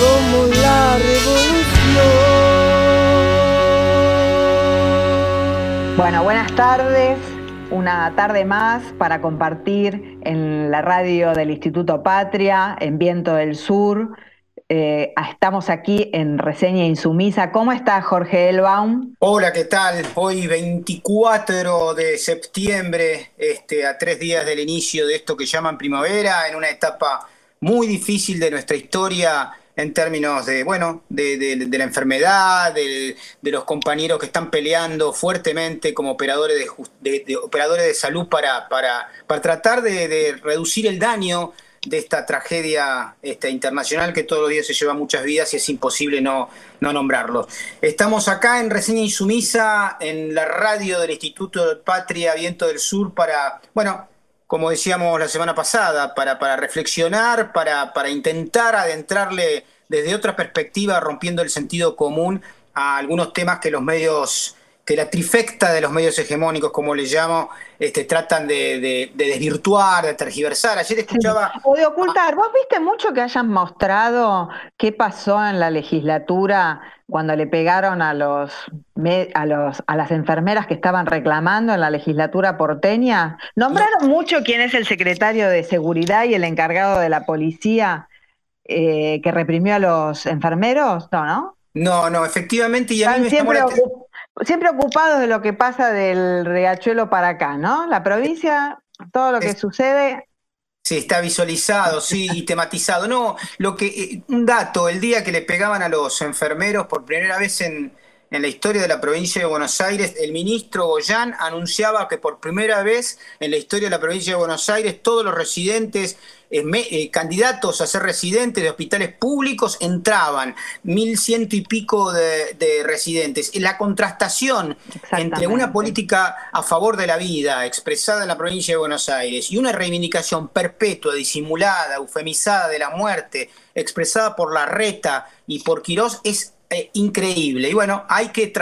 Somos la revolución. Bueno, buenas tardes. Una tarde más para compartir en la radio del Instituto Patria, en Viento del Sur. Eh, estamos aquí en Reseña Insumisa. ¿Cómo está Jorge Elbaum? Hola, ¿qué tal? Hoy 24 de septiembre, este, a tres días del inicio de esto que llaman primavera, en una etapa muy difícil de nuestra historia en términos de, bueno, de, la enfermedad, de, los compañeros que están peleando fuertemente como operadores de, operadores de salud para, para, para tratar de, reducir el daño de esta tragedia este, internacional que todos los días se lleva muchas vidas y es imposible no, no nombrarlo. Estamos acá en Reseña Insumisa, en la radio del Instituto Patria Viento del Sur, para, bueno, como decíamos la semana pasada, para, para reflexionar, para, para intentar adentrarle desde otra perspectiva, rompiendo el sentido común a algunos temas que los medios, que la trifecta de los medios hegemónicos, como le llamo, este, tratan de, desvirtuar, de tergiversar. Ayer escuchaba... O de ocultar. ¿Vos viste mucho que hayan mostrado qué pasó en la legislatura cuando le pegaron a los, a los a las enfermeras que estaban reclamando en la legislatura porteña? ¿Nombraron mucho quién es el secretario de seguridad y el encargado de la policía eh, que reprimió a los enfermeros? No, ¿no? No, no, efectivamente. Y a mí me siempre, siempre ocupados de lo que pasa del riachuelo para acá, ¿no? La provincia, todo lo que sucede. Sí, está visualizado, sí, y tematizado. No, lo que, eh, un dato, el día que le pegaban a los enfermeros por primera vez en, en la historia de la provincia de Buenos Aires, el ministro Goyán anunciaba que por primera vez en la historia de la provincia de Buenos Aires todos los residentes, eh, eh, candidatos a ser residentes de hospitales públicos entraban, mil ciento y pico de, residentes. La contrastación entre una política a favor de la vida expresada en la provincia de Buenos Aires y una reivindicación perpetua, disimulada, eufemizada de la muerte, expresada por la reta y por Quirós, es eh, increíble. Y bueno, hay que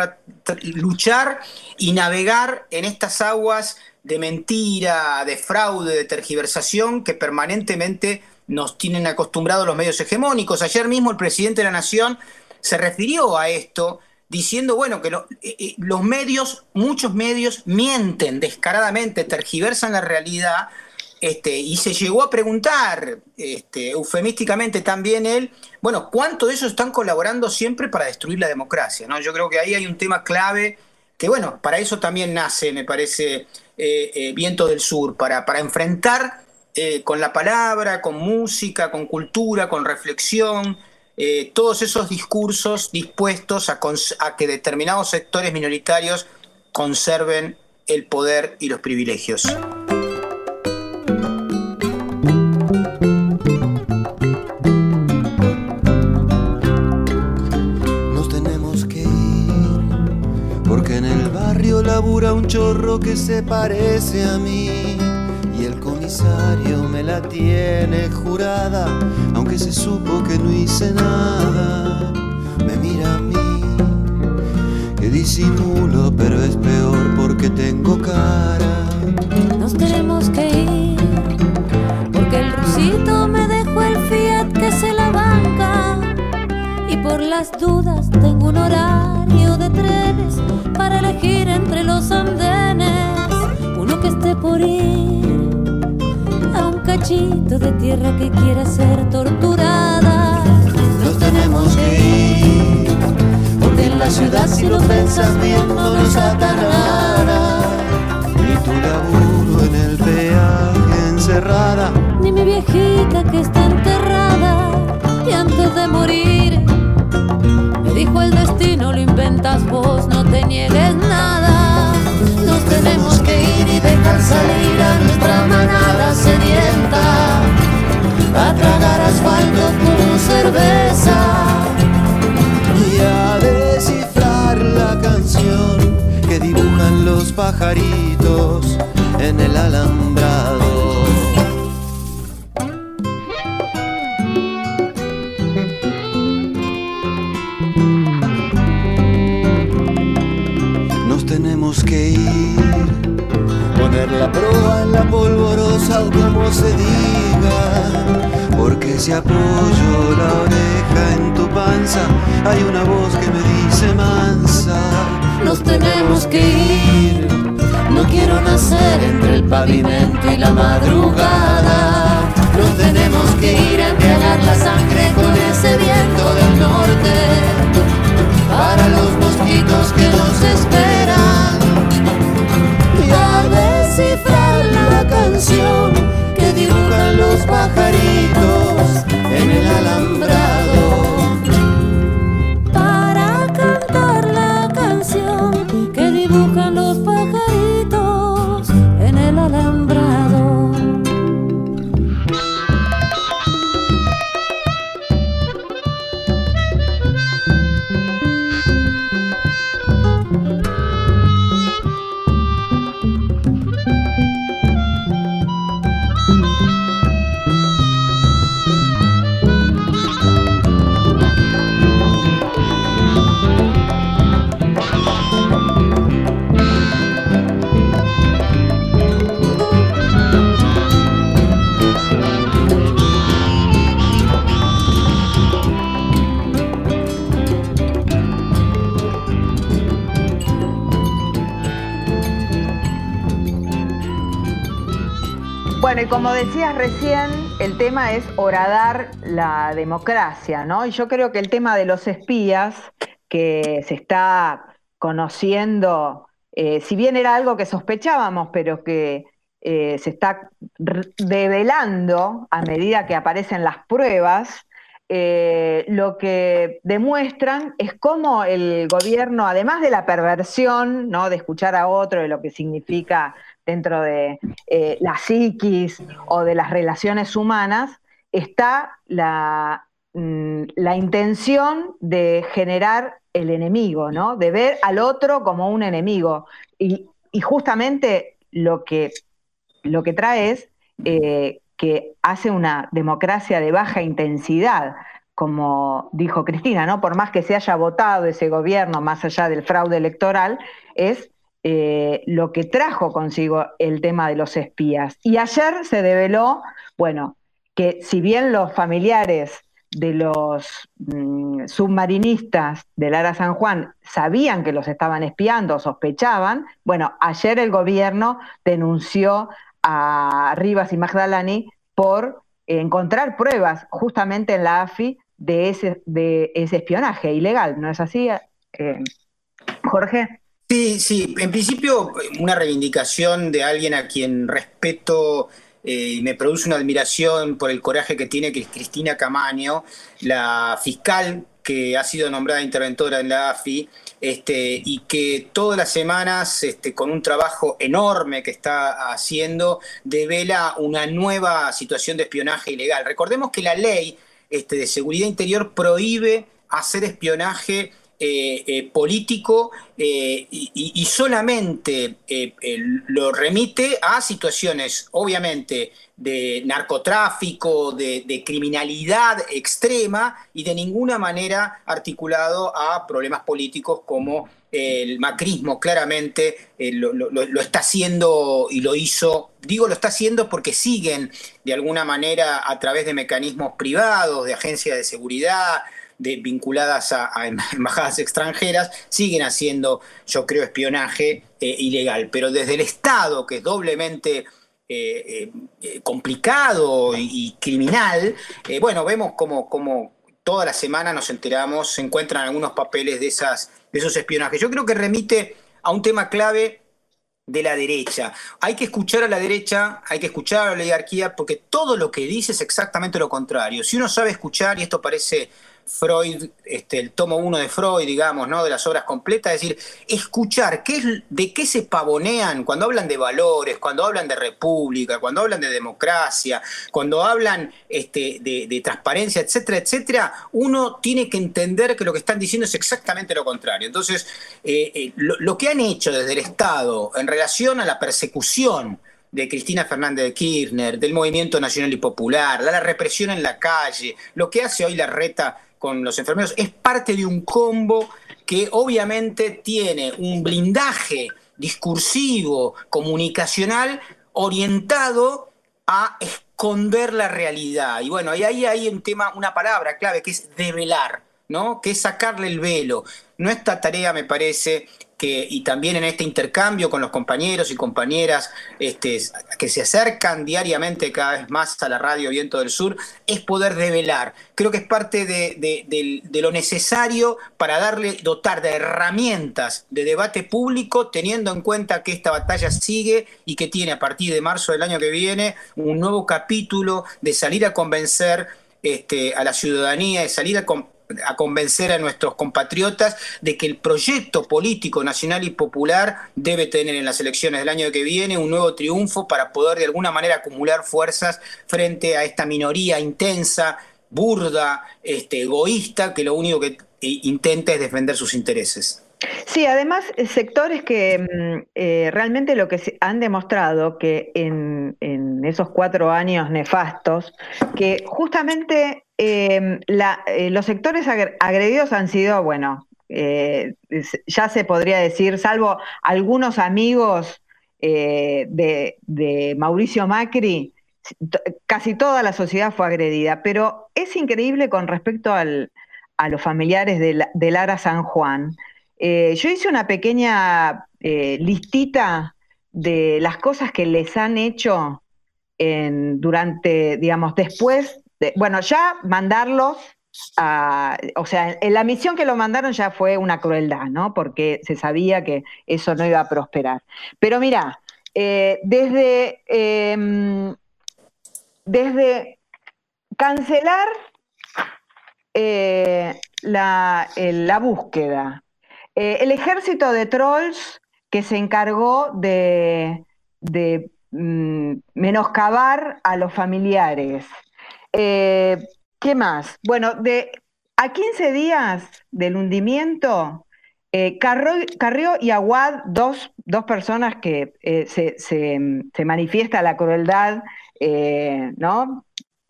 luchar y navegar en estas aguas de mentira, de fraude, de tergiversación que permanentemente nos tienen acostumbrados los medios hegemónicos. Ayer mismo el presidente de la Nación se refirió a esto diciendo, bueno, que eh, eh, los medios, muchos medios mienten descaradamente, tergiversan la realidad este, y se llegó a preguntar, este, eufemísticamente también él, bueno, ¿cuánto de eso están colaborando siempre para destruir la democracia? ¿no? Yo creo que ahí hay un tema clave que, bueno, para eso también nace, me parece, eh, eh, Viento del Sur, para, para enfrentar eh, con la palabra, con música, con cultura, con reflexión, todos esos discursos dispuestos a que determinados sectores minoritarios conserven el poder y los privilegios. Un chorro que se parece a mí y el comisario me la tiene jurada, aunque se supo que no hice nada. Me mira a mí, que disimulo, pero es peor porque tengo cara. Nos tenemos que ir, porque el rusito me dejó el fiat que se la banca y por las dudas tengo un horario de trenes para elegir entre los andenes uno que esté por ir a un cachito de tierra que quiera ser torturada. Nos tenemos que ir, porque en la ciudad si lo pensas bien no nos ata nada. Ni tu laburo en el peaje encerrada, ni mi viejita que está como decías recién, el tema es horadar la democracia, ¿no? Y yo creo que el tema de los espías, que se está conociendo, eh, si bien era algo que sospechábamos, pero que eh, se está develando a medida que aparecen las pruebas, eh, lo que demuestran es cómo el gobierno, además de la perversión, ¿no? de escuchar a otro, de lo que significa dentro de eh, la psiquis o de las relaciones humanas, está la, mm, la intención de generar el enemigo, ¿no? de ver al otro como un enemigo. Y, justamente lo que, lo que trae es eh, que hace una democracia de baja intensidad, como dijo Cristina, ¿no? Por más que se haya votado ese gobierno, más allá del fraude electoral, es eh, lo que trajo consigo el tema de los espías. Y ayer se develó, bueno, que si bien los familiares de los mm, submarinistas del Ara San Juan sabían que los estaban espiando, sospechaban, bueno, ayer el gobierno denunció a Rivas y Magdalani por encontrar pruebas justamente en la AFI de ese, de ese espionaje ilegal, ¿no es así, eh, Jorge? Sí, sí, en principio una reivindicación de alguien a quien respeto eh, y me produce una admiración por el coraje que tiene, que es Cristina Camaño, la fiscal que ha sido nombrada interventora en la AFI, este, y que todas las semanas, este, con un trabajo enorme que está haciendo, devela una nueva situación de espionaje ilegal. Recordemos que la ley este, de seguridad interior prohíbe hacer espionaje eh, eh, político eh, y, solamente lo remite a situaciones, obviamente, de narcotráfico, de, criminalidad extrema y de ninguna manera articulado a problemas políticos como el macrismo. Claramente lo, está haciendo y lo hizo, digo lo está haciendo porque siguen de alguna manera a través de mecanismos privados, de agencias de seguridad, de, vinculadas a, a, embajadas extranjeras, siguen haciendo, yo creo, espionaje eh, ilegal. Pero desde el Estado, que es doblemente eh, eh, complicado y, y criminal, bueno, vemos como, como toda la semana nos enteramos, se encuentran algunos papeles de, esas, de esos espionajes. Yo creo que remite a un tema clave de la derecha. Hay que escuchar a la derecha, hay que escuchar a la oligarquía, porque todo lo que dice es exactamente lo contrario. Si uno sabe escuchar, y esto parece Freud, este, el tomo uno de Freud, digamos, ¿no? de las obras completas, es decir, escuchar qué es, de qué se pavonean cuando hablan de valores, cuando hablan de república, cuando hablan de democracia, cuando hablan este, de, de, transparencia, etcétera, etcétera, uno tiene que entender que lo que están diciendo es exactamente lo contrario. Entonces, eh, eh, lo, lo que han hecho desde el Estado en relación a la persecución de Cristina Fernández de Kirchner, del movimiento nacional y popular, la represión en la calle, lo que hace hoy la reta con los enfermeros, es parte de un combo que obviamente tiene un blindaje discursivo, comunicacional, orientado a esconder la realidad. Y bueno, ahí hay un tema, una palabra clave que es develar, ¿no? Que es sacarle el velo. Nuestra tarea, me parece, y también en este intercambio con los compañeros y compañeras este, que se acercan diariamente cada vez más a la radio Viento del Sur, es poder revelar. Creo que es parte de, lo necesario para darle, dotar de herramientas de debate público, teniendo en cuenta que esta batalla sigue y que tiene a partir de marzo del año que viene un nuevo capítulo de salir a convencer este, a la ciudadanía, de salir a, a convencer a nuestros compatriotas de que el proyecto político nacional y popular debe tener en las elecciones del año que viene un nuevo triunfo para poder de alguna manera acumular fuerzas frente a esta minoría intensa, burda, este, egoísta, que lo único que intenta es defender sus intereses. Sí, además, eh, sectores que mm, eh, realmente lo que han demostrado que en, esos cuatro años nefastos, que justamente em, eh, los sectores agredidos han sido, bueno, ya se podría decir, salvo algunos amigos de, Mauricio Macri, casi toda la sociedad fue agredida, pero es increíble con respecto a los familiares de Lara San Juan. Eh, yo hice una pequeña eh, listita de las cosas que les han hecho durante, digamos, después, de, bueno, ya mandarlos a, o sea, en la misión que lo mandaron ya fue una crueldad, ¿no? Porque se sabía que eso no iba a prosperar. Pero mira, eh, desde, em, desde cancelar la, la búsqueda, eh, el ejército de trolls que se encargó de, mm, menoscabar a los familiares. Eh, ¿Qué más? Bueno, de, a 15 días del hundimiento, eh, Carrió, y Aguad, dos, personas que se, se, manifiesta la crueldad, ¿no?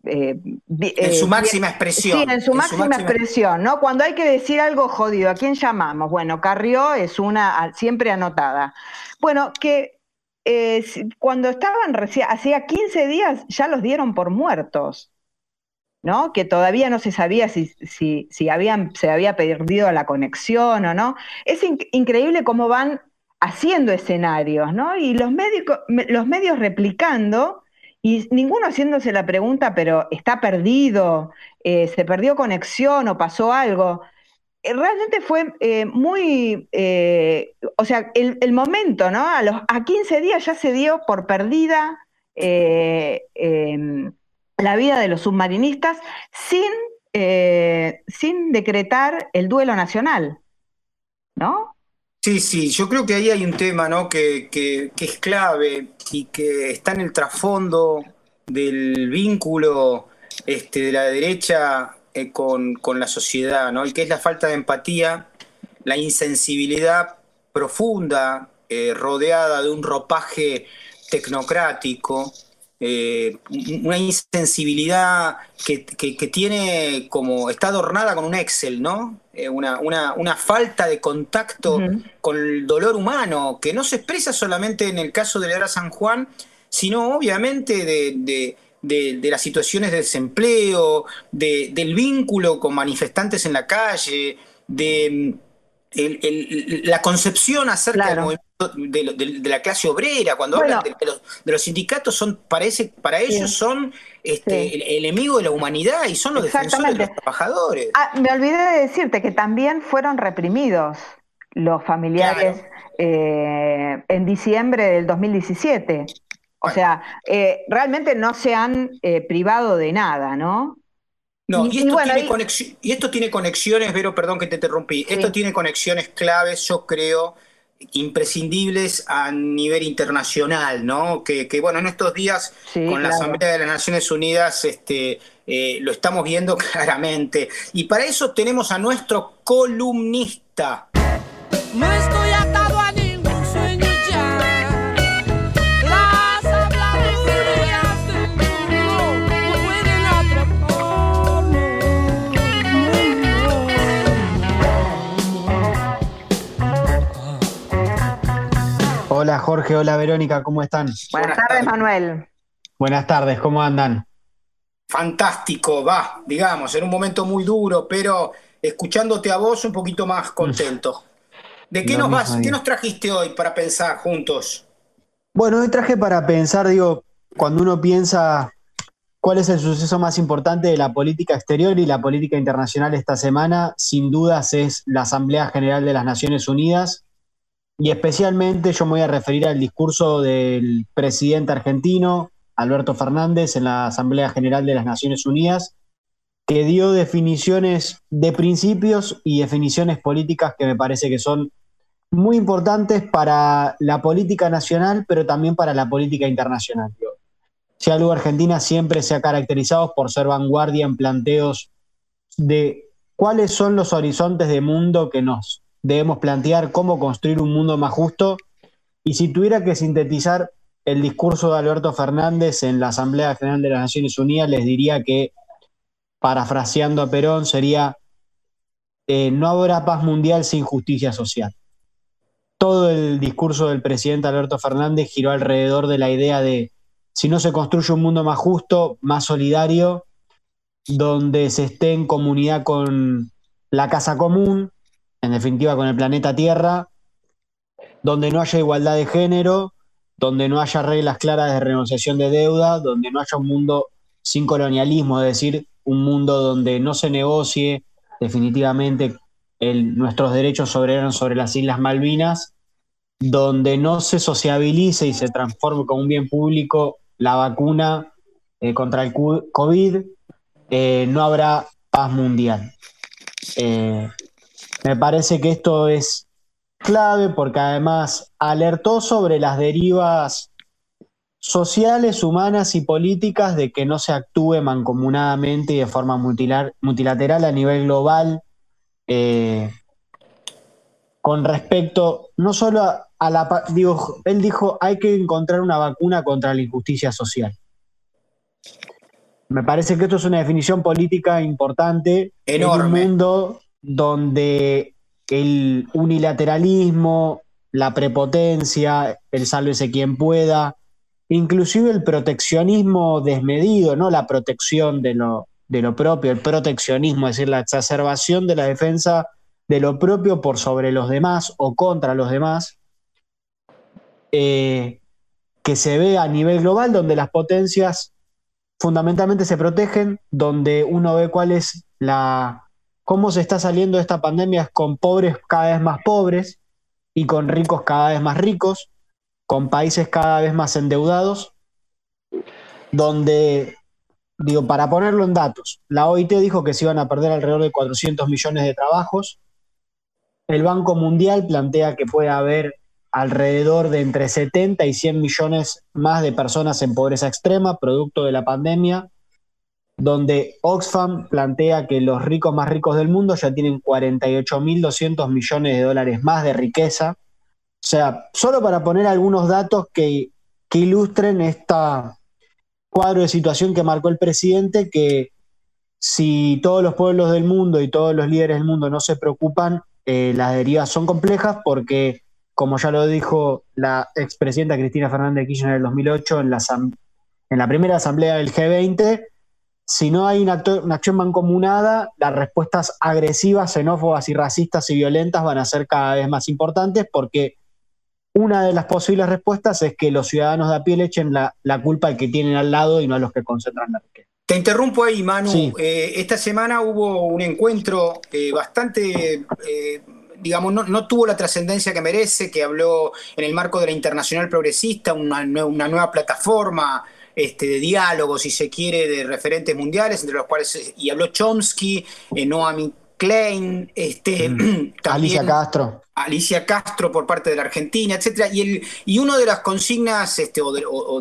Eh, en su eh, máxima expresión. Sí, en su, máxima, expresión, ¿no? Cuando hay que decir algo jodido, ¿a quién llamamos? Bueno, Carrió es una siempre anotada. Bueno, que eh, cuando estaban recién, hacía 15 días ya los dieron por muertos, ¿no? Que todavía no se sabía si, si, habían, se había perdido la conexión o no. Es increíble cómo van haciendo escenarios, ¿no? Y los, los medios replicando y ninguno haciéndose la pregunta, pero está perdido, eh, se perdió conexión o pasó algo. Eh, realmente fue eh, muy, o sea, el, momento, ¿no? A, los, a 15 días ya se dio por perdida em, la vida de los submarinistas sin, sin decretar el duelo nacional, ¿no? Sí, sí, yo creo que ahí hay un tema ¿no? que, es clave y que está en el trasfondo del vínculo este, de la derecha eh, con, la sociedad, ¿no? y que es la falta de empatía, la insensibilidad profunda, eh, rodeada de un ropaje tecnocrático, eh, una insensibilidad que, tiene como, está adornada con un Excel, ¿no? Eh, una, una, falta de contacto con el dolor humano, que no se expresa solamente en el caso de la San Juan, sino obviamente de, las situaciones de desempleo, del vínculo con manifestantes en la calle, de la concepción acerca del de, la clase obrera, cuando hablan de, los, sindicatos, son parece, para ellos son este, el, enemigo de la humanidad y son los defensores de los trabajadores. Ah, me olvidé de decirte que también fueron reprimidos los familiares eh, en diciembre del 2017. O sea, eh, realmente no se han eh, privado de nada, ¿no? No, y, esto tiene y... esto tiene conexiones, Vero, perdón que te interrumpí, esto tiene conexiones claves, yo creo, imprescindibles a nivel internacional, ¿no? Que, bueno, en estos días con la Asamblea de las Naciones Unidas este, eh, lo estamos viendo claramente. Y para eso tenemos a nuestro columnista. No estoy Jorge, hola Verónica, ¿cómo están? Buenas, tardes, Manuel. Buenas tardes, ¿cómo andan? Fantástico, va, digamos, en un momento muy duro, pero escuchándote a vos un poquito más contento. ¿De qué nos vas, qué nos trajiste hoy para pensar juntos? Bueno, hoy traje para pensar, digo, cuando uno piensa cuál es el suceso más importante de la política exterior y la política internacional esta semana, sin dudas es la Asamblea General de las Naciones Unidas. Y especialmente yo me voy a referir al discurso del presidente argentino, Alberto Fernández, en la Asamblea General de las Naciones Unidas, que dio definiciones de principios y definiciones políticas que me parece que son muy importantes para la política nacional, pero también para la política internacional. Si algo Argentina siempre se ha caracterizado por ser vanguardia en planteos de cuáles son los horizontes de mundo que nos debemos plantear, cómo construir un mundo más justo. Y si tuviera que sintetizar el discurso de Alberto Fernández en la Asamblea General de las Naciones Unidas, les diría que, parafraseando a Perón, sería, eh, no habrá paz mundial sin justicia social todo el discurso del presidente Alberto Fernández giró alrededor de la idea de si no se construye un mundo más justo, más solidario, donde se esté en comunidad con la casa común, en definitiva con el planeta Tierra, donde no haya igualdad de género, donde no haya reglas claras de renegociación de deuda, donde no haya un mundo sin colonialismo, es decir, un mundo donde no se negocie definitivamente nuestros derechos soberanos sobre las Islas Malvinas, donde no se sociabilice y se transforme como un bien público la vacuna eh, contra el COVID, eh, no habrá paz mundial. Eh, me parece que esto es clave porque además alertó sobre las derivas sociales, humanas y políticas de que no se actúe mancomunadamente y de forma multilateral a nivel global eh, con respecto no solo a, la... Digo, él dijo, hay que encontrar una vacuna contra la injusticia social. Me parece que esto es una definición política importante Enorme. en un mundo donde el unilateralismo, la prepotencia, el sálvese quien pueda, inclusive el proteccionismo desmedido, no la protección de lo, de lo propio, el proteccionismo, es decir, la exacerbación de la defensa de lo propio por sobre los demás o contra los demás, eh, que se ve a nivel global, donde las potencias fundamentalmente se protegen, donde uno ve cuál es la cómo se está saliendo de esta pandemia con pobres cada vez más pobres y con ricos cada vez más ricos, con países cada vez más endeudados, donde digo, para ponerlo en datos, la OIT dijo que se iban a perder alrededor de 400 millones de trabajos. El Banco Mundial plantea que puede haber alrededor de entre 70 y 100 millones más de personas en pobreza extrema, producto de la pandemia, donde Oxfam plantea que los ricos más ricos del mundo ya tienen 48.200 millones de dólares más de riqueza. O sea, solo para poner algunos datos que, ilustren esta, cuadro de situación que marcó el presidente, que si todos los pueblos del mundo y todos los líderes del mundo no se preocupan, eh, las derivas son complejas porque, como ya lo dijo la expresidenta Cristina Fernández de Kirchner en el 2008 en la, en la primera asamblea del G20, si no hay una, una, acción mancomunada, las respuestas agresivas, xenófobas y racistas y violentas van a ser cada vez más importantes porque una de las posibles respuestas es que los ciudadanos de a pie le echen la, culpa al que tienen al lado y no a los que concentran la riqueza. Te interrumpo ahí, Manu. Eh, esta semana hubo un encuentro eh, bastante, eh, digamos, no, tuvo la trascendencia que merece, que habló en el marco de la Internacional Progresista, una, una nueva plataforma este, de diálogo, si se quiere, de referentes mundiales, entre los cuales, y habló Chomsky, Noam Klein, este, mm. Alicia Castro. Alicia Castro por parte de la Argentina, etcétera. Y, el, y una de las consignas este, o,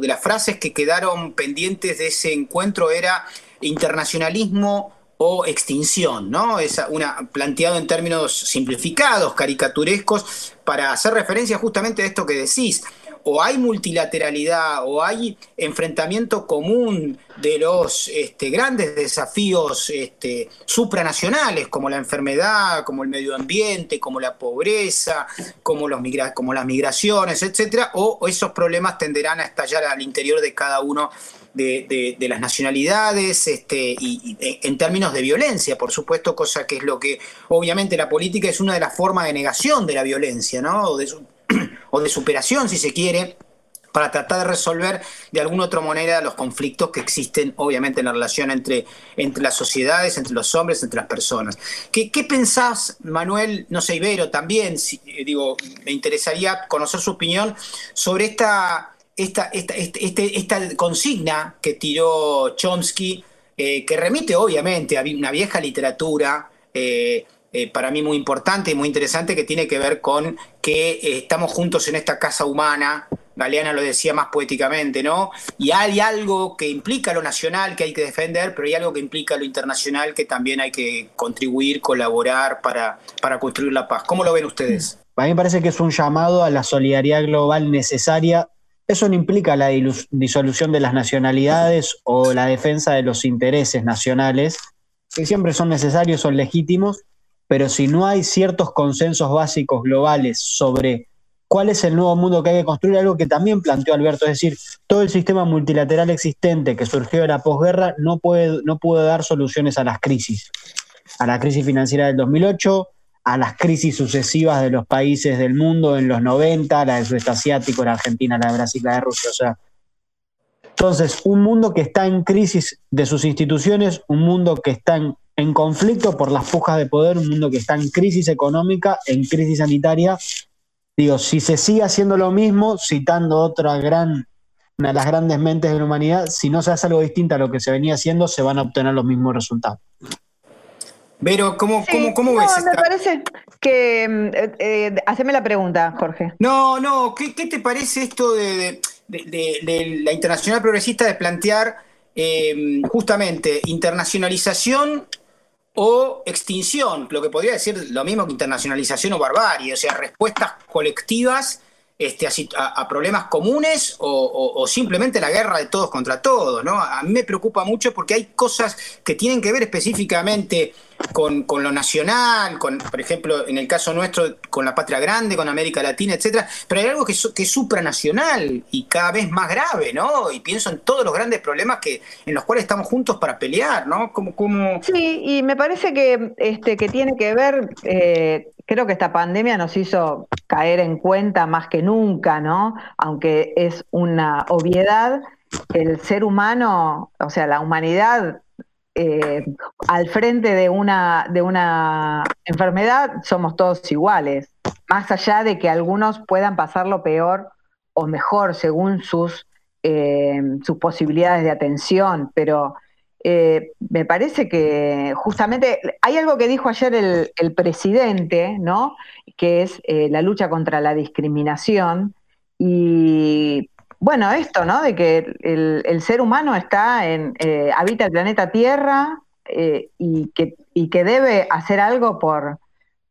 de, las frases que quedaron pendientes de ese encuentro era internacionalismo o extinción, ¿no? Es una, planteado en términos simplificados, caricaturescos, para hacer referencia justamente a esto que decís. O hay multilateralidad o hay enfrentamiento común de los este, grandes desafíos este, supranacionales, como la enfermedad, como el medio ambiente, como la pobreza, como, las migraciones, etcétera, o, esos problemas tenderán a estallar al interior de cada uno de, las nacionalidades este, y, en términos de violencia, por supuesto, cosa que es lo que obviamente la política es una de las formas de negación de la violencia, ¿no? O de superación, si se quiere, para tratar de resolver de alguna otra manera los conflictos que existen, obviamente, en la relación entre, entre las sociedades, entre los hombres, entre las personas. ¿Qué, qué pensás, Manuel, no sé, Ibero, también, eh, digo, me interesaría conocer su opinión sobre esta, esta, esta, este, este, esta consigna que tiró Chomsky, eh, que remite, obviamente, a una vieja literatura, eh, para mí muy importante y muy interesante, que tiene que ver con que estamos juntos en esta casa humana, Galeana lo decía más poéticamente, ¿no? Y hay algo que implica lo nacional que hay que defender, pero hay algo que implica lo internacional que también hay que contribuir, colaborar para, para construir la paz. ¿Cómo lo ven ustedes? A mí me parece que es un llamado a la solidaridad global necesaria. Eso no implica la disolución de las nacionalidades o la defensa de los intereses nacionales, que siempre son necesarios, son legítimos, pero si no hay ciertos consensos básicos globales sobre cuál es el nuevo mundo que hay que construir, algo que también planteó Alberto, es decir, todo el sistema multilateral existente que surgió de la posguerra no puede, no puede dar soluciones a las crisis, a la crisis financiera del 2008, a las crisis sucesivas de los países del mundo en los 90, la del sudeste asiático, la Argentina, la de Brasil, la de Rusia, o sea, entonces, un mundo que está en crisis de sus instituciones, un mundo que está en, en, conflicto por las pujas de poder, un mundo que está en crisis económica, en crisis sanitaria, Digo, si se sigue haciendo lo mismo, citando otra gran, una de las grandes mentes de la humanidad, si no se hace algo distinto a lo que se venía haciendo, se van a obtener los mismos resultados. Pero, ¿cómo, cómo, ves? Me parece que. Mm, eh, eh, haceme la pregunta, Jorge. No, no, ¿qué, te parece esto de, la internacional progresista de plantear eh, justamente internacionalización o extinción, lo que podría decir lo mismo que internacionalización o barbarie, o sea, respuestas colectivas este, a, problemas comunes o, simplemente la guerra de todos contra todos. ¿no? A mí me preocupa mucho porque hay cosas que tienen que ver específicamente con, lo nacional, con, por ejemplo, en el caso nuestro, con la patria grande, con América Latina, etcétera, pero hay algo que, que es supranacional y cada vez más grave, ¿no? Y pienso en todos los grandes problemas que, en los cuales estamos juntos para pelear, ¿no? Como, como... Sí, y me parece que, este, que tiene que ver, eh, creo que esta pandemia nos hizo caer en cuenta más que nunca, ¿no? Aunque es una obviedad, el ser humano, o sea, la humanidad eh, al frente de una, de una enfermedad somos todos iguales, más allá de que algunos puedan pasarlo peor o mejor según sus, eh, sus posibilidades de atención, pero eh, me parece que justamente hay algo que dijo ayer el, presidente, ¿no? que es la lucha contra la discriminación, y bueno, esto, ¿no? De que el, ser humano está en, eh, habita el planeta Tierra eh, y, que, y que debe hacer algo por,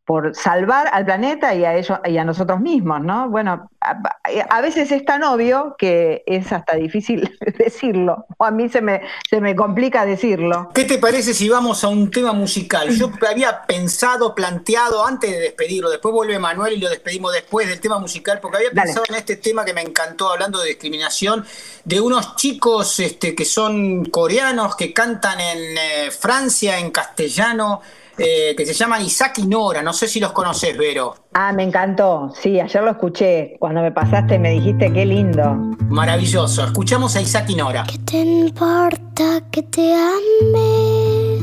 por salvar al planeta y a ellos y a nosotros mismos, ¿no? Bueno, a, veces es tan obvio que es hasta difícil decirlo, o a mí se me, se me complica decirlo. ¿Qué te parece si vamos a un tema musical? Yo había pensado, planteado antes de despedirlo, después vuelve Manuel y lo despedimos después del tema musical, porque había pensado en este tema que me encantó hablando de discriminación, de unos chicos este, que son coreanos, que cantan en eh, Francia en castellano. Eh, que se llaman Isaac y Nora. No sé si los conoces, Vero. Ah, me encantó. Sí, ayer lo escuché. Cuando me pasaste me dijiste qué lindo. Maravilloso. Escuchamos a Isaac y Nora. ¿Qué te importa que te ame?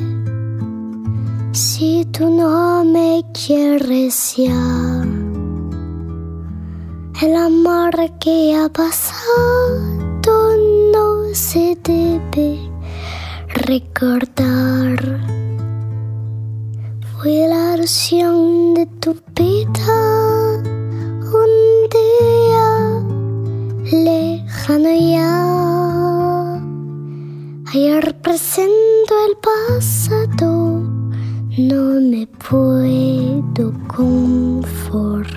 Si tú no me quieres ya. El amor que ha pasado no se debe recordar fui la ilusión de tu vida un día lejano ya. Ayer presento el pasado, no me puedo conformar.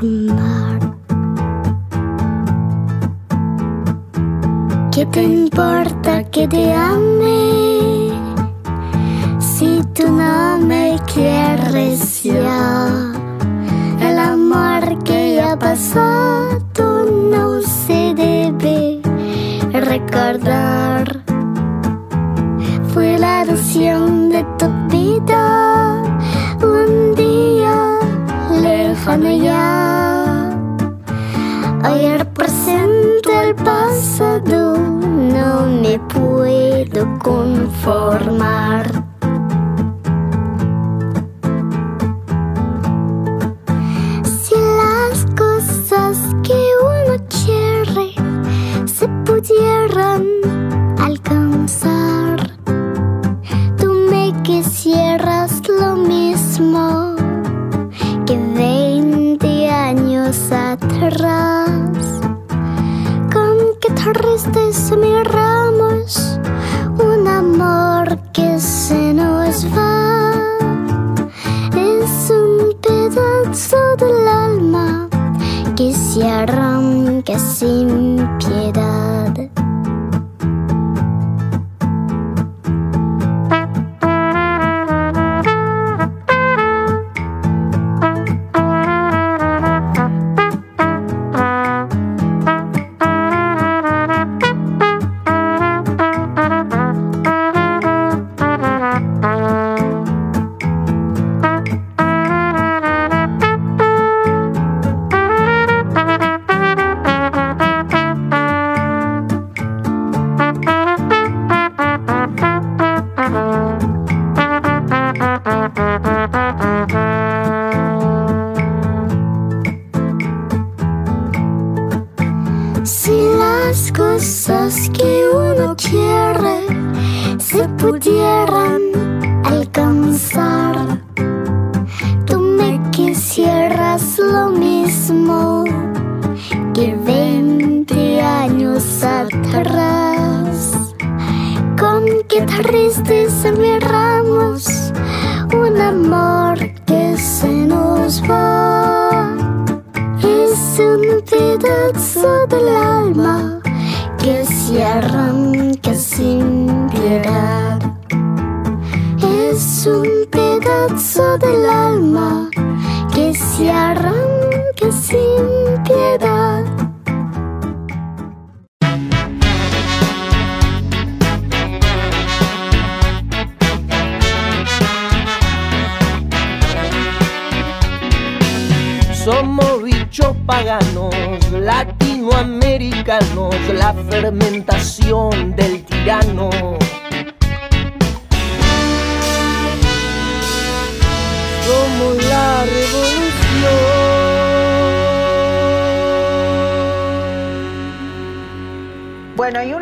¿Qué te importa que te ame? Tú no me quieres el amor que ya pasó no se debe recordar. Fue la noción de tu vida un día lejano ya. Hoy presente el pasado no me puedo conformar.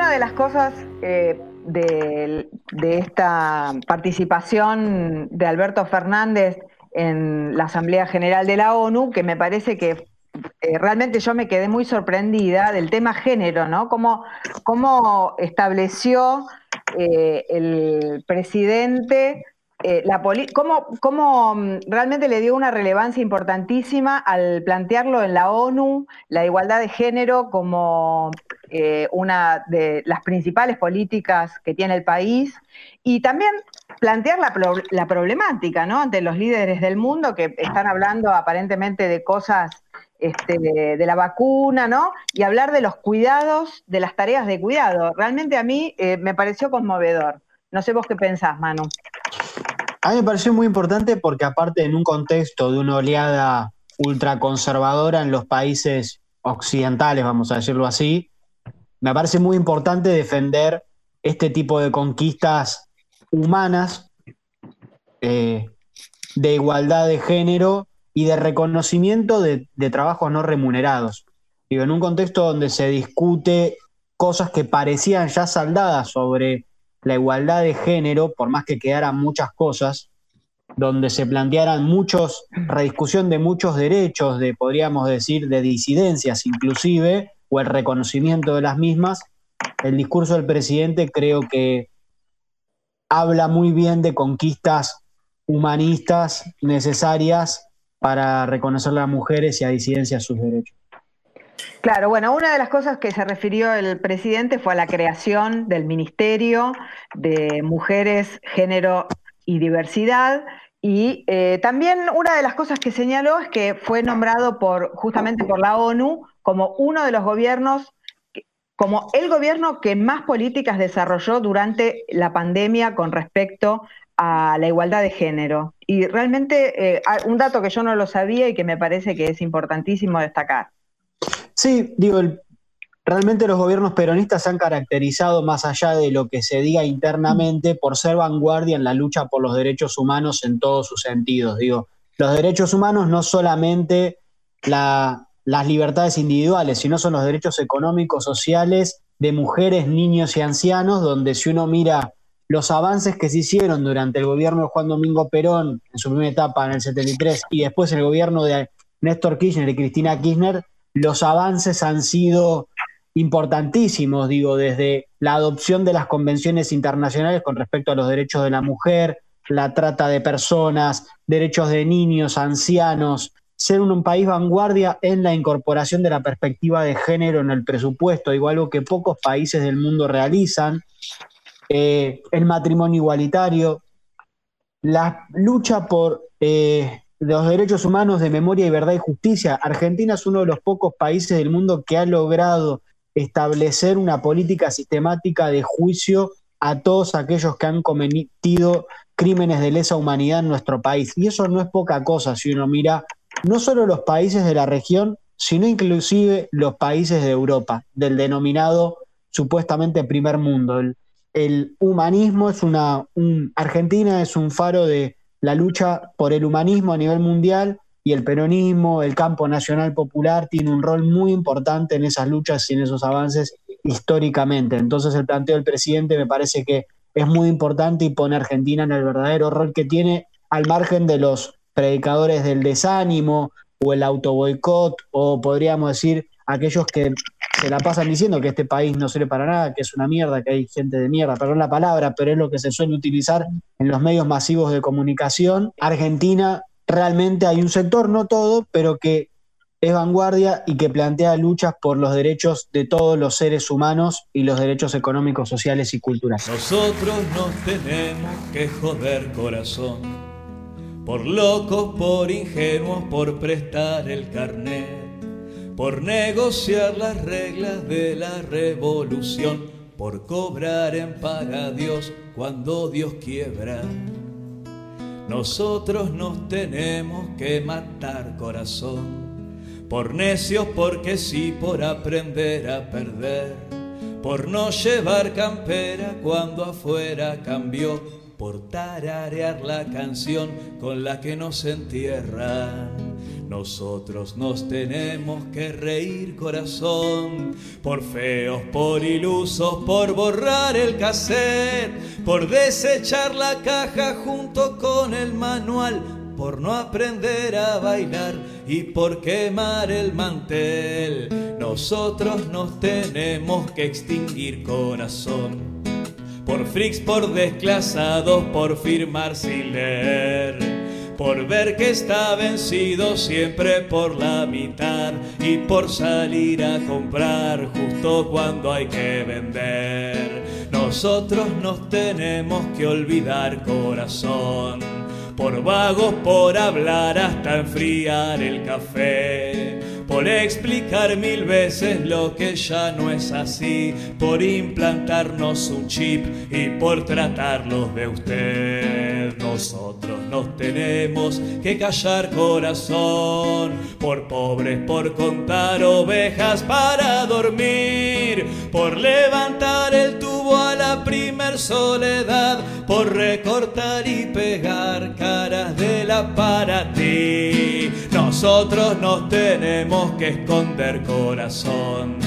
Una de las cosas eh, de, esta participación de Alberto Fernández en la Asamblea General de la ONU, que me parece que eh, realmente yo me quedé muy sorprendida del tema género, ¿no? Cómo, cómo estableció eh, el presidente, eh, cómo, mm, realmente le dio una relevancia importantísima al plantearlo en la ONU, la igualdad de género como eh, una de las principales políticas que tiene el país y también plantear la, pro- la problemática ante los líderes del mundo que están hablando aparentemente de cosas este, de, de la vacuna, ¿no? Y hablar de los cuidados, de las tareas de cuidado. Realmente a mí eh, me pareció conmovedor. No sé vos qué pensás, Manu. A mí me pareció muy importante porque aparte en un contexto de una oleada ultraconservadora en los países occidentales, vamos a decirlo así, me parece muy importante defender este tipo de conquistas humanas eh, de igualdad de género y de reconocimiento de, trabajos no remunerados. Digo, en un contexto donde se discute cosas que parecían ya saldadas sobre la igualdad de género, por más que quedaran muchas cosas, donde se plantearan muchos, rediscusión de muchos derechos, de podríamos decir, de disidencias inclusive, o el reconocimiento de las mismas, el discurso del presidente creo que habla muy bien de conquistas humanistas necesarias para reconocer a las mujeres y a disidencias sus derechos. Claro, bueno, una de las cosas que se refirió el presidente fue a la creación del Ministerio de Mujeres, Género y Diversidad. Y eh, también una de las cosas que señaló es que fue nombrado por, justamente por la ONU como uno de los gobiernos, como el gobierno que más políticas desarrolló durante la pandemia con respecto a la igualdad de género. Y realmente eh, un dato que yo no lo sabía y que me parece que es importantísimo destacar. Sí, digo, realmente los gobiernos peronistas se han caracterizado, más allá de lo que se diga internamente, por ser vanguardia en la lucha por los derechos humanos en todos sus sentidos. Digo, los derechos humanos no solamente las libertades individuales, sino son los derechos económicos, sociales de mujeres, niños y ancianos, donde si uno mira los avances que se hicieron durante el gobierno de Juan Domingo Perón en su primera etapa en el 73 y después el gobierno de Néstor Kirchner y Cristina Kirchner, los avances han sido importantísimos, digo, desde la adopción de las convenciones internacionales con respecto a los derechos de la mujer, la trata de personas, derechos de niños, ancianos, ser un, país vanguardia en la incorporación de la perspectiva de género en el presupuesto, digo, algo que pocos países del mundo realizan, eh, el matrimonio igualitario, la lucha por eh, los derechos humanos de memoria y verdad y justicia. Argentina es uno de los pocos países del mundo que ha logrado establecer una política sistemática de juicio a todos aquellos que han cometido crímenes de lesa humanidad en nuestro país. Y eso no es poca cosa si uno mira no solo los países de la región, sino inclusive los países de Europa, del denominado supuestamente primer mundo. El, humanismo es una... Argentina es un faro de la lucha por el humanismo a nivel mundial y el peronismo, el campo nacional popular, tiene un rol muy importante en esas luchas y en esos avances históricamente. Entonces el planteo del presidente me parece que es muy importante y pone a Argentina en el verdadero rol que tiene al margen de los predicadores del desánimo o el autoboicot o podríamos decir aquellos que se la pasan diciendo que este país no sirve para nada, que es una mierda, que hay gente de mierda, perdón la palabra, pero es lo que se suele utilizar en los medios masivos de comunicación. Argentina realmente hay un sector, no todo, pero que es vanguardia y que plantea luchas por los derechos de todos los seres humanos y los derechos económicos, sociales y culturales. Nosotros nos tenemos que joder corazón, por locos, por ingenuos, por prestar el carnet por negociar las reglas de la revolución, por cobrar en paga a Dios cuando Dios quiebra. Nosotros nos tenemos que matar corazón, por necios porque sí, por aprender a perder, por no llevar campera cuando afuera cambió, por tararear la canción con la que nos entierran nosotros nos tenemos que reír corazón, por feos, por ilusos, por borrar el cassette, por desechar la caja junto con el manual, por no aprender a bailar y por quemar el mantel. Nosotros nos tenemos que extinguir corazón, por freaks, por desclasados, por firmar sin leer por ver que está vencido siempre por la mitad y por salir a comprar justo cuando hay que vender. Nosotros nos tenemos que olvidar corazón, por vagos, por hablar hasta enfriar el café por explicar mil veces lo que ya no es así, por implantarnos un chip y por tratarlos de usted. Nosotros nos tenemos que callar corazón, por pobres, por contar ovejas para dormir, por levantar el tubo a la primer soledad, por recortar y pegar caras de la para ti. Nosotros nos tenemos que esconder corazón,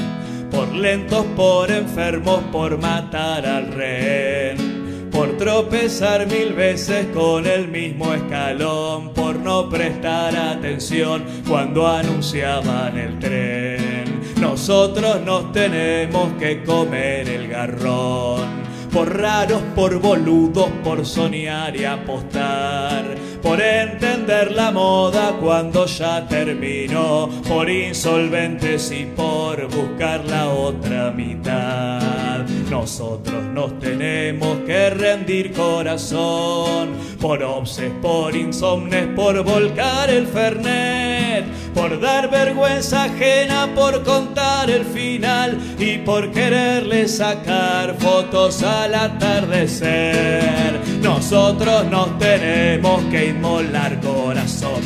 por lentos, por enfermos, por matar al rehén, por tropezar mil veces con el mismo escalón, por no prestar atención cuando anunciaban el tren. Nosotros nos tenemos que comer el garrón por raros, por boludos, por soñar y apostar, por entender la moda cuando ya terminó, por insolventes y por buscar la otra mitad. Nosotros nos tenemos que rendir corazón, por obses, por insomnes, por volcar el fernet, por dar vergüenza ajena, por contar el final y por quererle sacar fotos al atardecer. Nosotros nos tenemos que inmolar corazón.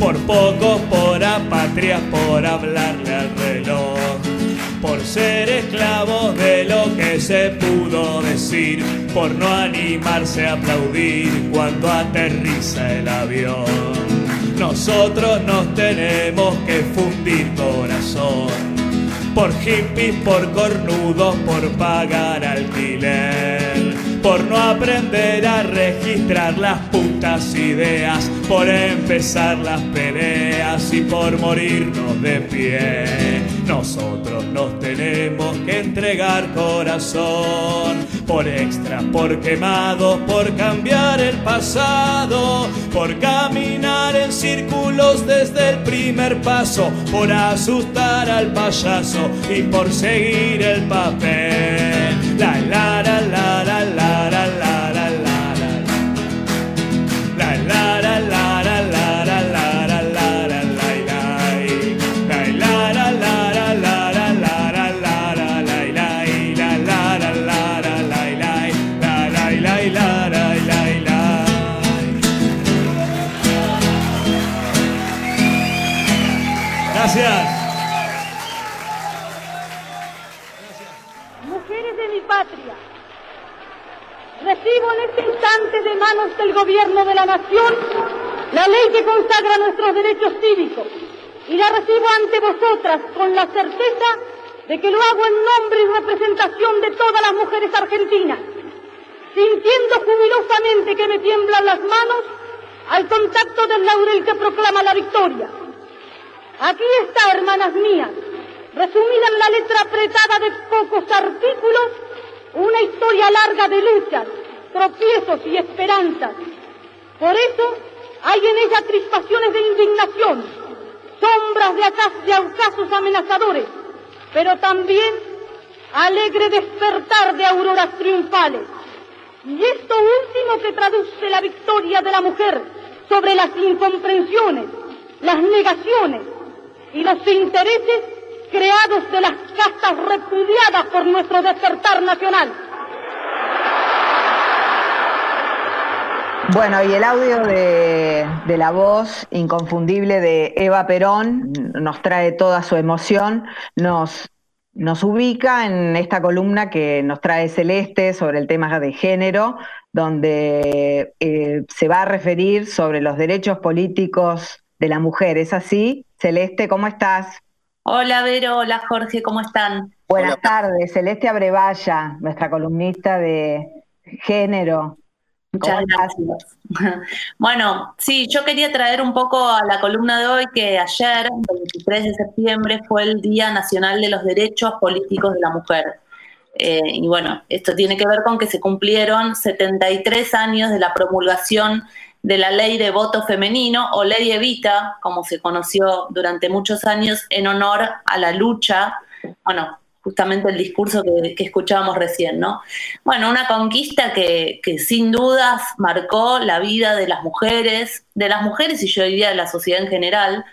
Por pocos, por apatrias, por hablarle al reloj. Por ser esclavos de lo que se pudo decir. Por no animarse a aplaudir cuando aterriza el avión. Nosotros nos tenemos que fundir corazón. Por hippies, por cornudos, por pagar alquiler, por no aprender a registrar las putas ideas, por empezar las peleas y por morirnos de pie. Nosotros nos tenemos que entregar corazón, por extra, por quemados, por cambiar el pasado, por caminar en círculos desde el primer paso, por asustar al payaso y por seguir el papel. La la De mi patria, recibo en este instante de manos del gobierno de la nación la ley que consagra nuestros derechos cívicos y la recibo ante vosotras con la certeza de que lo hago en nombre y representación de todas las mujeres argentinas, sintiendo jubilosamente que me tiemblan las manos al contacto del laurel que proclama la victoria. Aquí está, hermanas mías, resumida en la letra apretada de pocos artículos, una historia larga de luchas, tropiezos y esperanzas. Por eso hay en ella crispaciones de indignación, sombras de, de ocasos amenazadores, pero también alegre despertar de auroras triunfales. Y esto último que traduce la victoria de la mujer sobre las incomprensiones, las negaciones y los intereses creados de las castas repudiadas por nuestro despertar nacional. Bueno, y el audio de, de la voz inconfundible de Eva Perón nos trae toda su emoción, nos, nos ubica en esta columna que nos trae Celeste sobre el tema de género, donde eh, se va a referir sobre los derechos políticos de la mujer. ¿Es así? Celeste, ¿cómo estás? Hola Vero, hola Jorge, ¿cómo están? Buenas tardes, Celeste Abrevaya, nuestra columnista de género. Muchas gracias. Bueno, sí, yo quería traer un poco a la columna de hoy que ayer, 23 de septiembre, fue el Día Nacional de los Derechos Políticos de la Mujer. Eh, y bueno, esto tiene que ver con que se cumplieron 73 años de la promulgación de la ley de voto femenino o ley Evita, como se conoció durante muchos años, en honor a la lucha, bueno, justamente el discurso que, que escuchábamos recién, ¿no? Bueno, una conquista que, que sin dudas marcó la vida de las mujeres, de las mujeres y yo diría de la sociedad en general,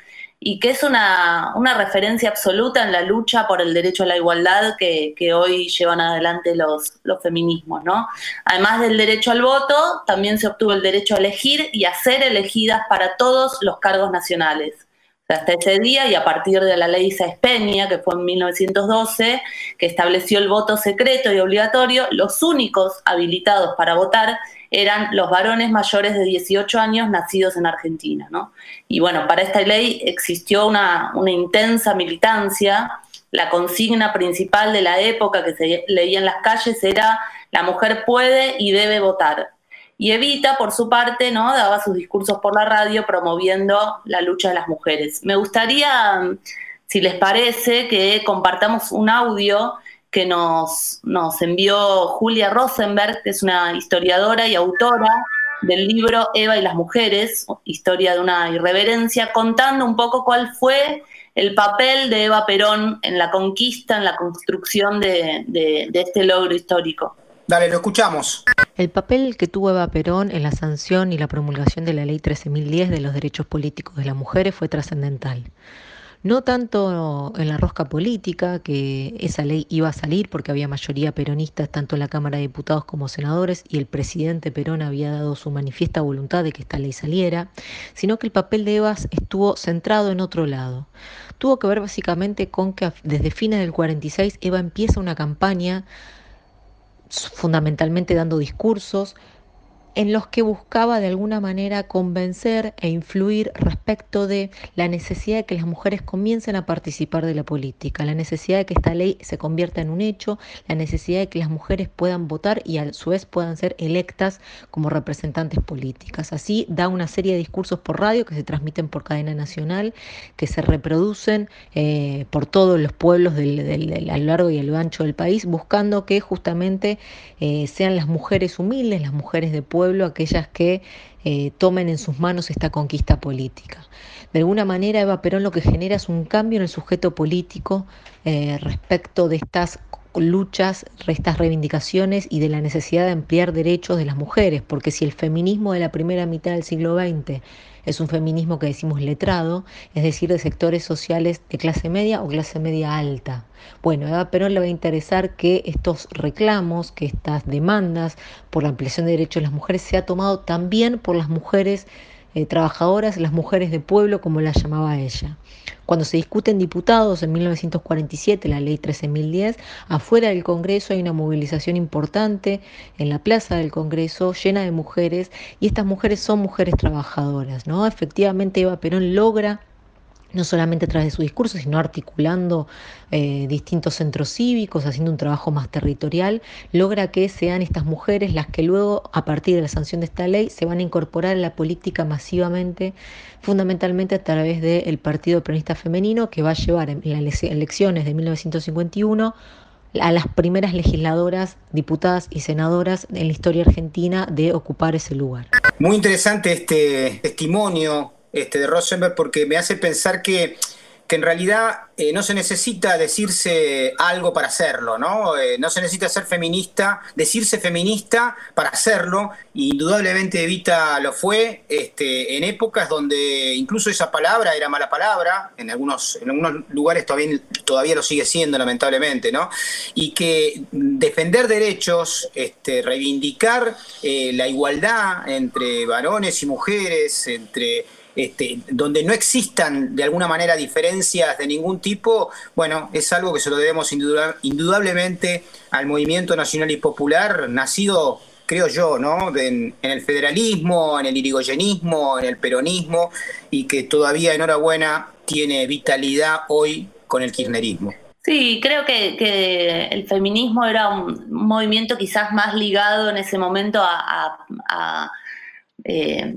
y que es una, una referencia absoluta en la lucha por el derecho a la igualdad que, que hoy llevan adelante los, los feminismos, ¿no? Además del derecho al voto, también se obtuvo el derecho a elegir y a ser elegidas para todos los cargos nacionales. Hasta ese día y a partir de la ley Sáenz Peña, que fue en 1912, que estableció el voto secreto y obligatorio, los únicos habilitados para votar eran los varones mayores de 18 años nacidos en Argentina. ¿no? Y bueno, para esta ley existió una, una intensa militancia. La consigna principal de la época que se leía en las calles era la mujer puede y debe votar. Y Evita, por su parte, ¿no? daba sus discursos por la radio promoviendo la lucha de las mujeres. Me gustaría, si les parece, que compartamos un audio que nos, nos envió Julia Rosenberg, que es una historiadora y autora del libro Eva y las mujeres, historia de una irreverencia, contando un poco cuál fue el papel de Eva Perón en la conquista, en la construcción de, de este logro histórico. Dale, lo escuchamos. El papel que tuvo Eva Perón en la sanción y la promulgación de la Ley 13.010 de los derechos políticos de las mujeres fue trascendental. No tanto en la rosca política, que esa ley iba a salir porque había mayoría peronista tanto en la Cámara de Diputados como senadores y el presidente Perón había dado su manifiesta voluntad de que esta ley saliera, sino que el papel de Eva estuvo centrado en otro lado. Tuvo que ver básicamente con que desde fines del 46 Eva empieza una campaña fundamentalmente dando discursos en los que buscaba de alguna manera convencer e influir respecto de la necesidad de que las mujeres comiencen a participar de la política, la necesidad de que esta ley se convierta en un hecho, la necesidad de que las mujeres puedan votar y a su vez puedan ser electas como representantes políticas. Así da una serie de discursos por radio que se transmiten por cadena nacional, que se reproducen eh, por todos los pueblos del, a lo largo y a lo ancho del país, buscando que justamente eh, sean las mujeres humildes, las mujeres de pueblo, aquellas que eh, tomen en sus manos esta conquista política. De alguna manera, Eva Perón lo que genera es un cambio en el sujeto político eh, respecto de estas luchas, estas reivindicaciones y de la necesidad de ampliar derechos de las mujeres, porque si el feminismo de la primera mitad del siglo XX es un feminismo que decimos letrado, es decir, de sectores sociales de clase media o clase media alta. Bueno, a Perón le va a interesar que estos reclamos, que estas demandas por la ampliación de derechos de las mujeres sea tomado también por las mujeres eh, trabajadoras, las mujeres de pueblo, como la llamaba ella. Cuando se discuten diputados en 1947, la ley 13.010, afuera del Congreso hay una movilización importante en la plaza del Congreso llena de mujeres y estas mujeres son mujeres trabajadoras. ¿no? Efectivamente, Eva Perón logra no solamente a través de su discurso, sino articulando eh, distintos centros cívicos, haciendo un trabajo más territorial, logra que sean estas mujeres las que luego, a partir de la sanción de esta ley, se van a incorporar en la política masivamente, fundamentalmente a través del Partido Peronista Femenino, que va a llevar en las elecciones de 1951 a las primeras legisladoras, diputadas y senadoras en la historia argentina de ocupar ese lugar. Muy interesante este testimonio este, de Rosenberg porque me hace pensar que, en realidad eh, no se necesita decirse algo para hacerlo, ¿no? Eh, no se necesita ser feminista, decirse feminista para hacerlo. Indudablemente Evita lo fue este, en épocas donde incluso esa palabra era mala palabra, en algunos, en algunos lugares todavía, todavía lo sigue siendo, lamentablemente, ¿no? Y que defender derechos, este, reivindicar eh, la igualdad entre varones y mujeres, entre este, donde no existan de alguna manera diferencias de ningún tipo, bueno, es algo que se lo debemos indudablemente al movimiento nacional y popular, nacido, creo yo, ¿no? En, el federalismo, en el irigoyenismo, en el peronismo, y que todavía, enhorabuena, tiene vitalidad hoy con el kirchnerismo. Sí, creo que, el feminismo era un movimiento quizás más ligado en ese momento a, eh,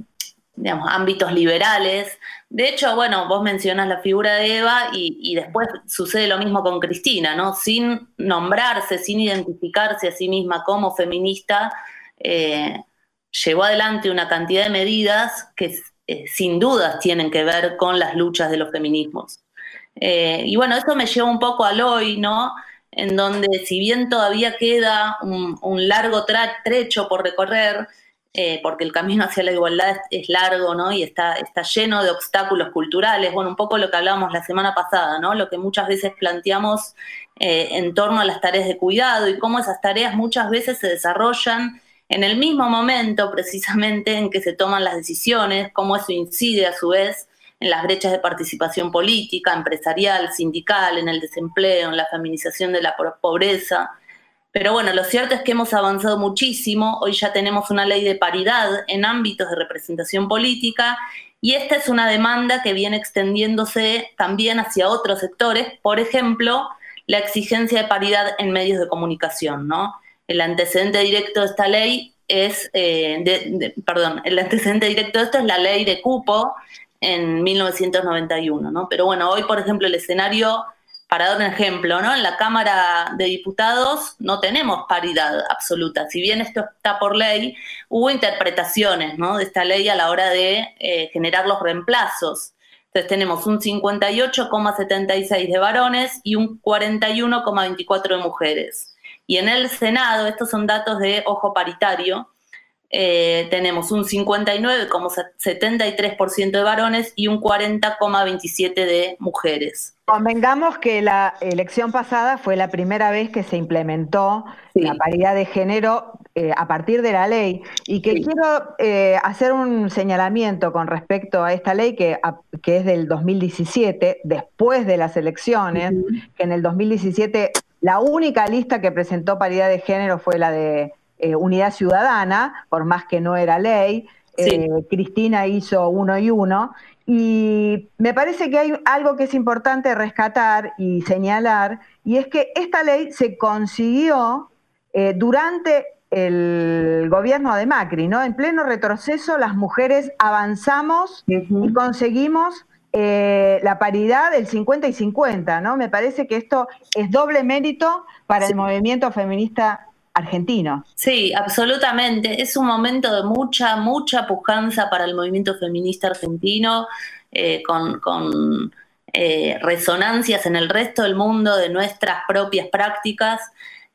digamos, ámbitos liberales. De hecho, bueno, vos mencionas la figura de Eva y, después sucede lo mismo con Cristina, ¿no? Sin nombrarse, sin identificarse a sí misma como feminista, eh, llevó adelante una cantidad de medidas que eh, sin dudas tienen que ver con las luchas de los feminismos. Eh, y bueno, eso me lleva un poco al hoy, ¿no? En donde si bien todavía queda un, un largo trecho por recorrer, eh, porque el camino hacia la igualdad es, largo, ¿no? Y está, está lleno de obstáculos culturales. Bueno, un poco lo que hablábamos la semana pasada, ¿no? Lo que muchas veces planteamos eh, en torno a las tareas de cuidado y cómo esas tareas muchas veces se desarrollan en el mismo momento precisamente en que se toman las decisiones, cómo eso incide a su vez en las brechas de participación política, empresarial, sindical, en el desempleo, en la feminización de la pobreza, pero bueno, lo cierto es que hemos avanzado muchísimo. Hoy ya tenemos una ley de paridad en ámbitos de representación política y esta es una demanda que viene extendiéndose también hacia otros sectores. Por ejemplo, la exigencia de paridad en medios de comunicación, ¿no? El antecedente directo de esta ley es, eh, perdón, el antecedente directo de esto es la ley de cupo en 1991, ¿no? Pero bueno, hoy, por ejemplo, el escenario para dar un ejemplo, ¿no? En la Cámara de Diputados no tenemos paridad absoluta. Si bien esto está por ley, hubo interpretaciones, ¿no? De esta ley a la hora de eh, generar los reemplazos. Entonces tenemos un 58,76 de varones y un 41,24 de mujeres. Y en el Senado, estos son datos de ojo paritario, eh, tenemos un 59,73% de varones y un 40,27% de mujeres. Convengamos que la elección pasada fue la primera vez que se implementó la paridad de género eh, a partir de la ley. Y que quiero eh, hacer un señalamiento con respecto a esta ley que, que, es del 2017, después de las elecciones, que en el 2017 la única lista que presentó paridad de género fue la de eh, unidad ciudadana, por más que no era ley. Eh, Cristina hizo uno y uno. Y me parece que hay algo que es importante rescatar y señalar, y es que esta ley se consiguió eh, durante el gobierno de Macri, ¿no? En pleno retroceso, las mujeres avanzamos y conseguimos la paridad del 50 y 50, ¿no? Me parece que esto es doble mérito para el movimiento feminista argentino. Sí, absolutamente. Es un momento de mucha, mucha pujanza para el movimiento feminista argentino, eh, con, eh, resonancias en el resto del mundo de nuestras propias prácticas.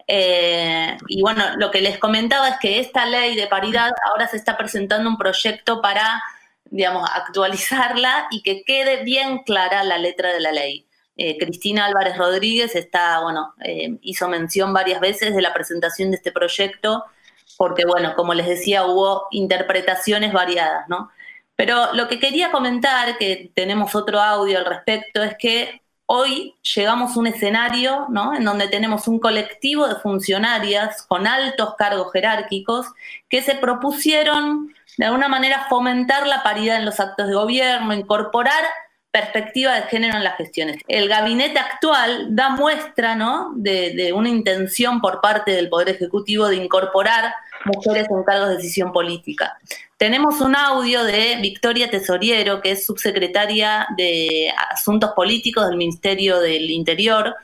Eh, y bueno, lo que les comentaba es que esta ley de paridad ahora se está presentando un proyecto para, digamos, actualizarla y que quede bien clara la letra de la ley. Eh, Cristina Álvarez Rodríguez está, bueno, eh, hizo mención varias veces de la presentación de este proyecto, porque, bueno, como les decía, hubo interpretaciones variadas, ¿no? Pero lo que quería comentar, que tenemos otro audio al respecto, es que hoy llegamos a un escenario, ¿no? En donde tenemos un colectivo de funcionarias con altos cargos jerárquicos que se propusieron, de alguna manera, fomentar la paridad en los actos de gobierno, incorporar perspectiva de género en las gestiones. El gabinete actual da muestra ¿no? de, una intención por parte del Poder Ejecutivo de incorporar mujeres en cargos de decisión política. Tenemos un audio de Victoria Tesoriero, que es subsecretaria de Asuntos Políticos del Ministerio del Interior,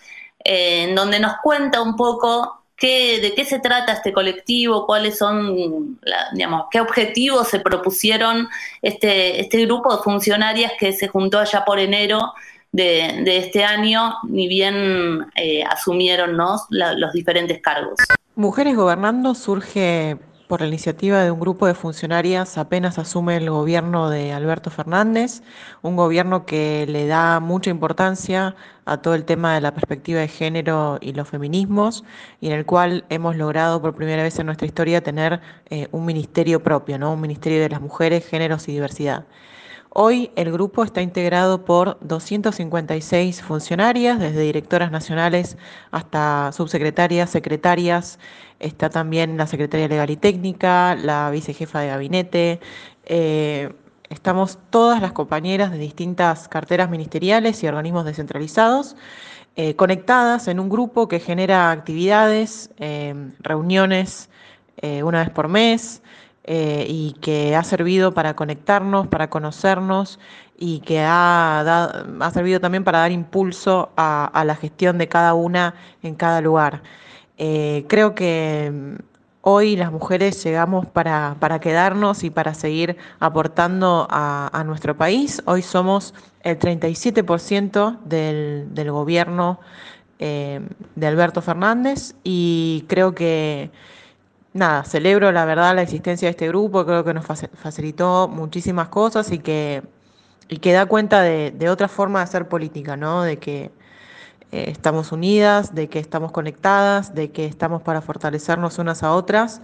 eh, en donde nos cuenta un poco ¿De qué se trata este colectivo? ¿Cuáles son, digamos, qué objetivos se propusieron este, este grupo de funcionarias que se juntó allá por enero de, este año, ni bien eh, asumieron los diferentes cargos? Mujeres Gobernando surge por la iniciativa de un grupo de funcionarias apenas asume el gobierno de Alberto Fernández, un gobierno que le da mucha importancia a todo el tema de la perspectiva de género y los feminismos, y en el cual hemos logrado por primera vez en nuestra historia tener eh, un ministerio propio, ¿no? un ministerio de las mujeres, géneros y diversidad. Hoy el grupo está integrado por 256 funcionarias, desde directoras nacionales hasta subsecretarias, secretarias, está también la secretaria legal y técnica, la vicejefa de gabinete. Eh, estamos todas las compañeras de distintas carteras ministeriales y organismos descentralizados. Eh, conectadas en un grupo que genera actividades, eh, reuniones una vez por mes, eh, y que ha servido para conectarnos, para conocernos y que ha, ha servido también para dar impulso a, la gestión de cada una en cada lugar. Eh, creo que mm, hoy las mujeres llegamos para, quedarnos y para seguir aportando a, nuestro país. Hoy somos el 37% del, del gobierno eh, de Alberto Fernández y creo que nada, celebro la verdad la existencia de este grupo, creo que nos facilitó muchísimas cosas y que, y que da cuenta de, otra forma de hacer política, ¿no? De que eh, estamos unidas, de que estamos conectadas, de que estamos para fortalecernos unas a otras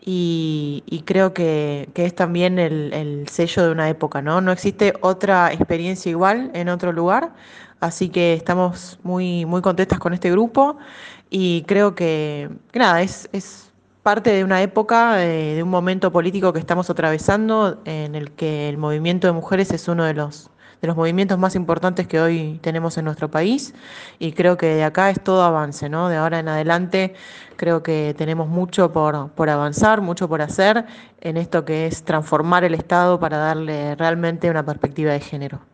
y, creo que, es también el, el, sello de una época, ¿no? No existe otra experiencia igual en otro lugar, así que estamos muy, muy contentas con este grupo y creo que, nada, es, es parte de una época, de, un momento político que estamos atravesando, en el que el movimiento de mujeres es uno de los, de los movimientos más importantes que hoy tenemos en nuestro país y creo que de acá es todo avance, ¿no? De ahora en adelante creo que tenemos mucho por, por avanzar, mucho por hacer en esto que es transformar el Estado para darle realmente una perspectiva de género.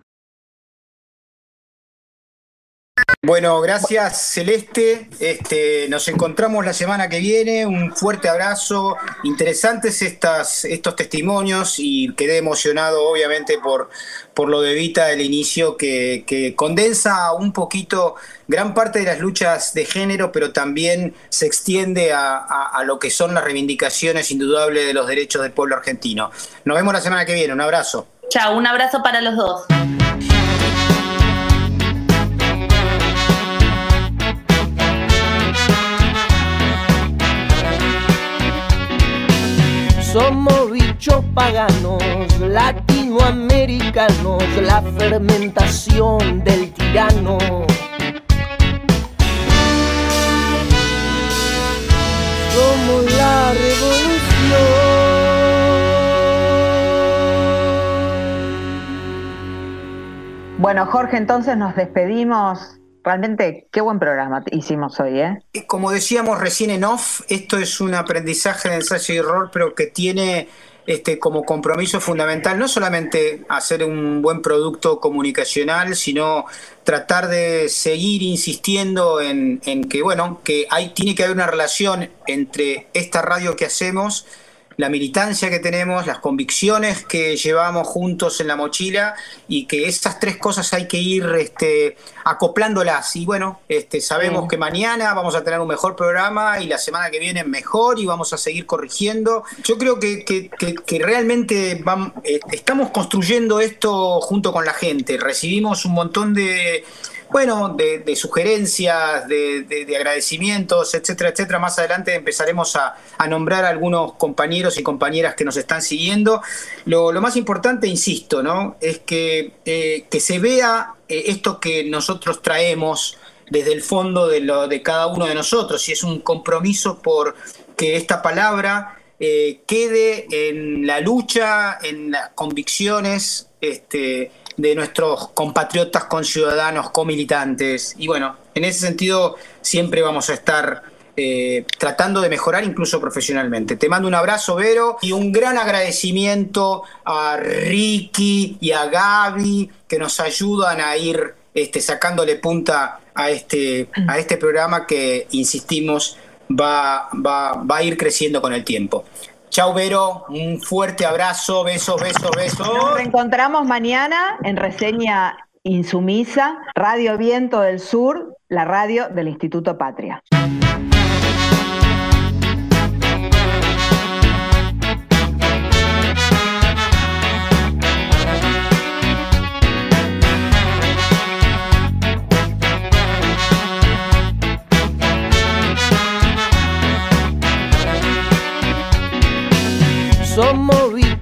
Bueno, gracias Celeste. Este, nos encontramos la semana que viene. Un fuerte abrazo. Interesantes estas, estos testimonios y quedé emocionado obviamente por, por lo de Vita del inicio que, que condensa un poquito gran parte de las luchas de género, pero también se extiende a, a, a lo que son las reivindicaciones indudables de los derechos del pueblo argentino. Nos vemos la semana que viene. Un abrazo. Chao, un abrazo para los dos. Somos bichos paganos, latinoamericanos, la fermentación del tirano. Somos la revolución. Bueno, Jorge, entonces nos despedimos. Realmente, qué buen programa hicimos hoy, ¿eh? Como decíamos recién en off, esto es un aprendizaje de ensayo y error, pero que tiene este, como compromiso fundamental no solamente hacer un buen producto comunicacional, sino tratar de seguir insistiendo en, en que, bueno, que hay, tiene que haber una relación entre esta radio que hacemos la militancia que tenemos, las convicciones que llevamos juntos en la mochila y que esas tres cosas hay que ir este, acoplándolas. Y bueno, este, sabemos Sí. que mañana vamos a tener un mejor programa y la semana que viene mejor y vamos a seguir corrigiendo. Yo creo que, que- que- que realmente eh, estamos construyendo esto junto con la gente. Recibimos un montón de bueno, de, sugerencias, de, de- de agradecimientos, etcétera, etcétera. Más adelante empezaremos a, nombrar a algunos compañeros y compañeras que nos están siguiendo. Lo, lo más importante, insisto, ¿no? Es que, eh, que se vea eh, esto que nosotros traemos desde el fondo de, lo, de cada uno de nosotros y es un compromiso por que esta palabra eh, quede en la lucha, en las convicciones este, de nuestros compatriotas, conciudadanos, comilitantes. Y bueno, en ese sentido siempre vamos a estar eh, tratando de mejorar incluso profesionalmente. Te mando un abrazo, Vero, y un gran agradecimiento a Ricky y a Gaby que nos ayudan a ir este, sacándole punta a este, a este programa que, insistimos, va, va, va a ir creciendo con el tiempo. Chau, Vero, un fuerte abrazo, besos, besos, besos. Nos reencontramos mañana en reseña insumisa, Radio Viento del Sur, la radio del Instituto Patria.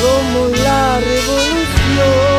como la revolución.